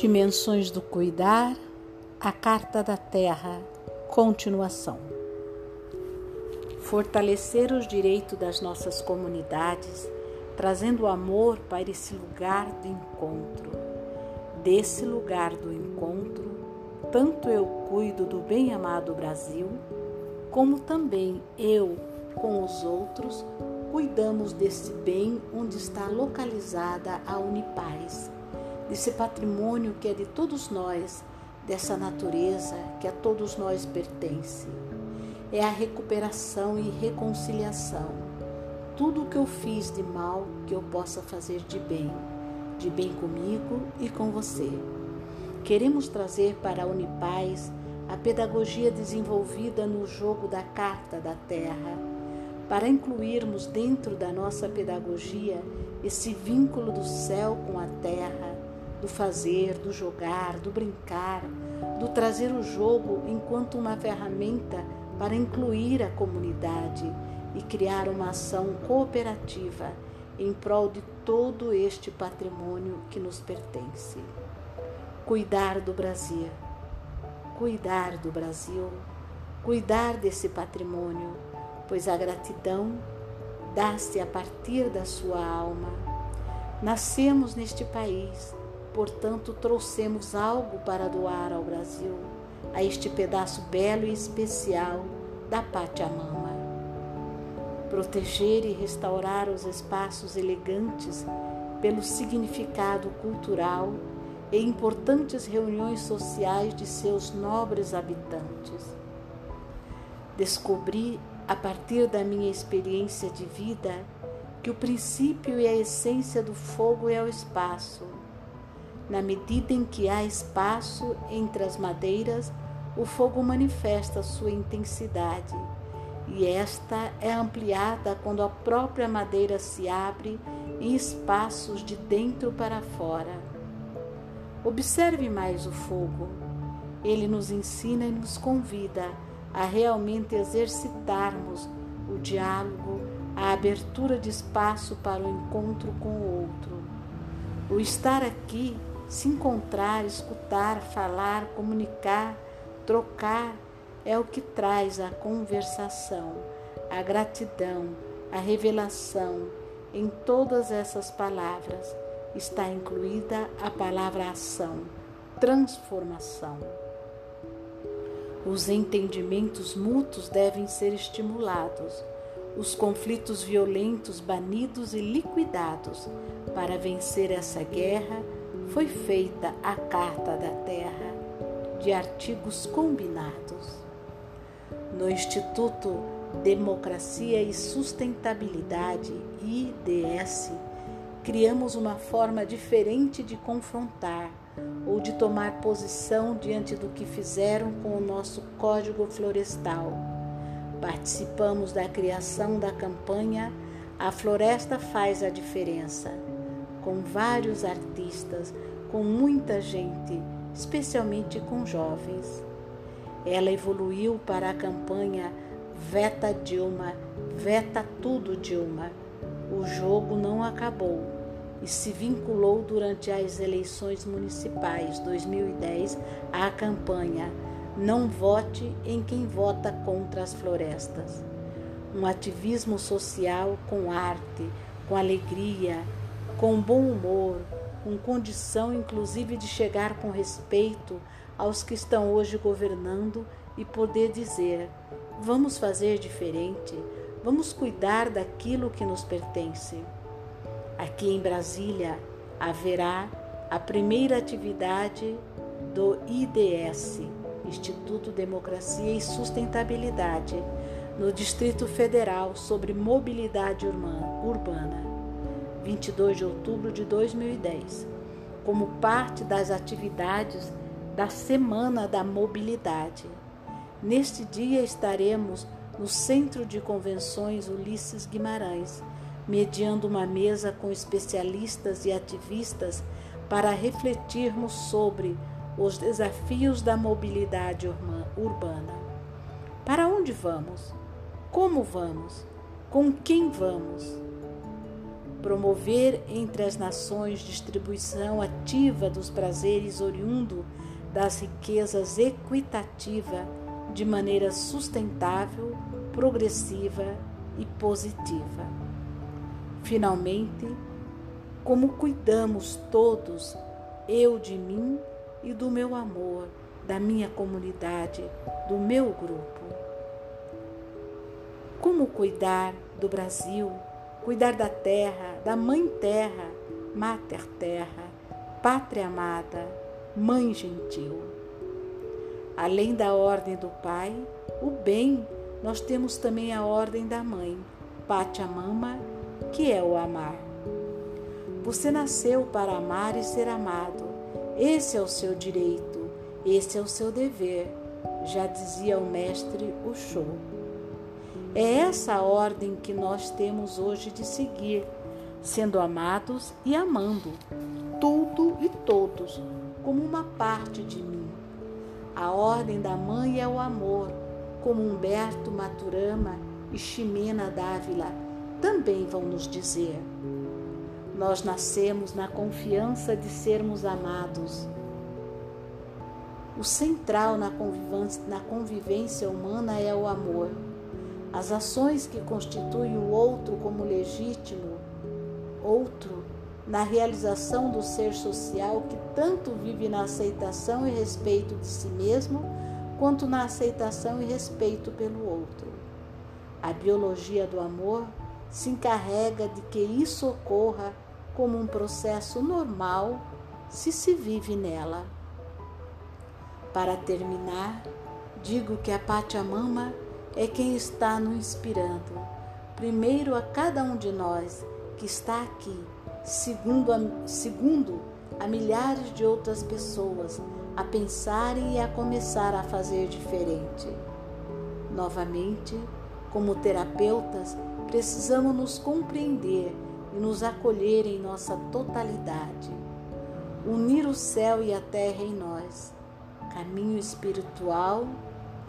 Dimensões do Cuidar, a Carta da Terra, continuação. Fortalecer os direitos das nossas comunidades, trazendo amor para esse lugar do encontro. Desse lugar do encontro, tanto eu cuido do bem-amado Brasil, como também eu, com os outros, cuidamos desse bem onde está localizada a Unipaz desse patrimônio que é de todos nós, dessa natureza que a todos nós pertence. É a recuperação e reconciliação. Tudo o que eu fiz de mal, que eu possa fazer de bem, de bem comigo e com você. Queremos trazer para a Unipaz a pedagogia desenvolvida no jogo da Carta da Terra, para incluirmos dentro da nossa pedagogia esse vínculo do céu com a terra, do fazer, do jogar, do brincar, do trazer o jogo enquanto uma ferramenta para incluir a comunidade e criar uma ação cooperativa em prol de todo este patrimônio que nos pertence. Cuidar do Brasil, cuidar do Brasil, cuidar desse patrimônio, pois a gratidão dá-se a partir da sua alma. Nascemos neste país portanto, trouxemos algo para doar ao Brasil, a este pedaço belo e especial da Pátria Mama. Proteger e restaurar os espaços elegantes pelo significado cultural e importantes reuniões sociais de seus nobres habitantes. Descobri, a partir da minha experiência de vida, que o princípio e a essência do fogo é o espaço na medida em que há espaço entre as madeiras, o fogo manifesta sua intensidade, e esta é ampliada quando a própria madeira se abre em espaços de dentro para fora. Observe mais o fogo. Ele nos ensina e nos convida a realmente exercitarmos o diálogo, a abertura de espaço para o encontro com o outro. O estar aqui se encontrar, escutar, falar, comunicar, trocar é o que traz a conversação, a gratidão, a revelação. Em todas essas palavras está incluída a palavra ação, transformação. Os entendimentos mútuos devem ser estimulados, os conflitos violentos banidos e liquidados para vencer essa guerra foi feita a Carta da Terra de artigos combinados. No Instituto Democracia e Sustentabilidade, IDS, criamos uma forma diferente de confrontar ou de tomar posição diante do que fizeram com o nosso Código Florestal. Participamos da criação da campanha A Floresta Faz a Diferença com vários artistas, com muita gente, especialmente com jovens. Ela evoluiu para a campanha Veta Dilma, Veta Tudo Dilma. O jogo não acabou e se vinculou durante as eleições municipais 2010 à campanha Não vote em quem vota contra as florestas. Um ativismo social com arte, com alegria, com bom humor, com condição inclusive de chegar com respeito aos que estão hoje governando e poder dizer: vamos fazer diferente, vamos cuidar daquilo que nos pertence. Aqui em Brasília haverá a primeira atividade do IDS, Instituto Democracia e Sustentabilidade, no Distrito Federal sobre mobilidade urbana. 22 de outubro de 2010, como parte das atividades da Semana da Mobilidade. Neste dia estaremos no Centro de Convenções Ulisses Guimarães, mediando uma mesa com especialistas e ativistas para refletirmos sobre os desafios da mobilidade urbana. Para onde vamos? Como vamos? Com quem vamos? Promover entre as nações distribuição ativa dos prazeres oriundo das riquezas equitativa de maneira sustentável, progressiva e positiva. Finalmente, como cuidamos todos, eu de mim e do meu amor, da minha comunidade, do meu grupo. Como cuidar do Brasil, cuidar da terra, da mãe terra, mater terra, pátria amada, mãe gentil. Além da ordem do pai, o bem, nós temos também a ordem da mãe, Pachamama, que é o amar. Você nasceu para amar e ser amado. Esse é o seu direito, esse é o seu dever, já dizia o mestre Osho. É essa a ordem que nós temos hoje de seguir, sendo amados e amando tudo e todos como uma parte de mim. A ordem da mãe é o amor, como Humberto Maturama e Ximena Dávila também vão nos dizer. Nós nascemos na confiança de sermos amados. O central na convivência, na convivência humana é o amor. As ações que constituem o outro como legítimo, outro, na realização do ser social que tanto vive na aceitação e respeito de si mesmo, quanto na aceitação e respeito pelo outro. A biologia do amor se encarrega de que isso ocorra como um processo normal se se vive nela. Para terminar, digo que a Pachamama é quem está nos inspirando, primeiro a cada um de nós que está aqui, segundo a, segundo a milhares de outras pessoas a pensarem e a começar a fazer diferente. Novamente, como terapeutas, precisamos nos compreender e nos acolher em nossa totalidade. Unir o céu e a terra em nós, caminho espiritual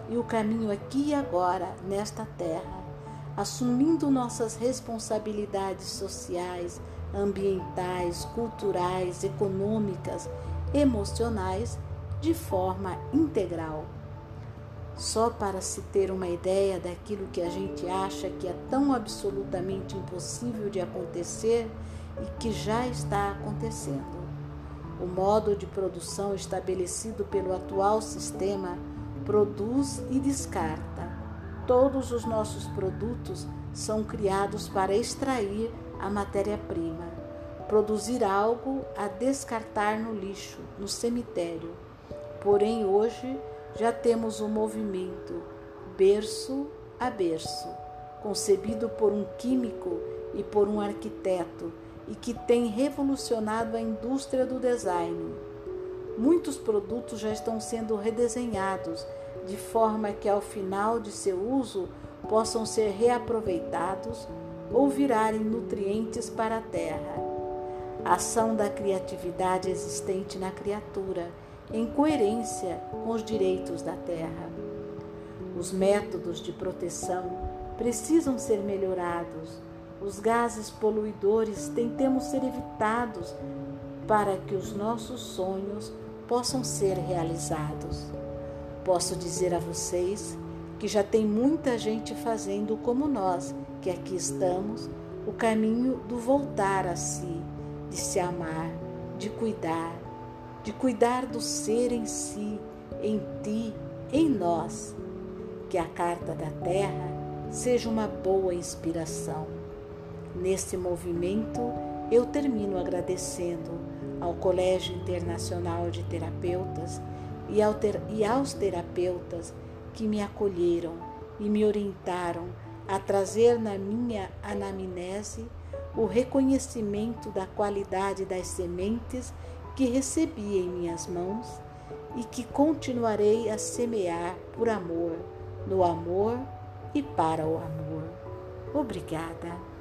e o caminho aqui e agora, nesta terra, assumindo nossas responsabilidades sociais, ambientais, culturais, econômicas, emocionais de forma integral só para se ter uma ideia daquilo que a gente acha que é tão absolutamente impossível de acontecer e que já está acontecendo. O modo de produção estabelecido pelo atual sistema produz e descarta. Todos os nossos produtos são criados para extrair a matéria-prima, produzir algo a descartar no lixo, no cemitério. Porém, hoje, já temos um movimento berço a berço, concebido por um químico e por um arquiteto e que tem revolucionado a indústria do design. Muitos produtos já estão sendo redesenhados de forma que ao final de seu uso possam ser reaproveitados ou virarem nutrientes para a terra. Ação da criatividade existente na criatura em coerência com os direitos da terra. Os métodos de proteção precisam ser melhorados. Os gases poluidores tentemos ser evitados para que os nossos sonhos possam ser realizados. Posso dizer a vocês que já tem muita gente fazendo como nós, que aqui estamos, o caminho do voltar a si, de se amar, de cuidar, de cuidar do ser em si, em ti, em nós. Que a carta da terra seja uma boa inspiração. Neste movimento, eu termino agradecendo ao Colégio Internacional de Terapeutas e, ao ter, e aos terapeutas que me acolheram e me orientaram a trazer na minha anamnese o reconhecimento da qualidade das sementes que recebi em minhas mãos e que continuarei a semear por amor, no amor e para o amor. Obrigada.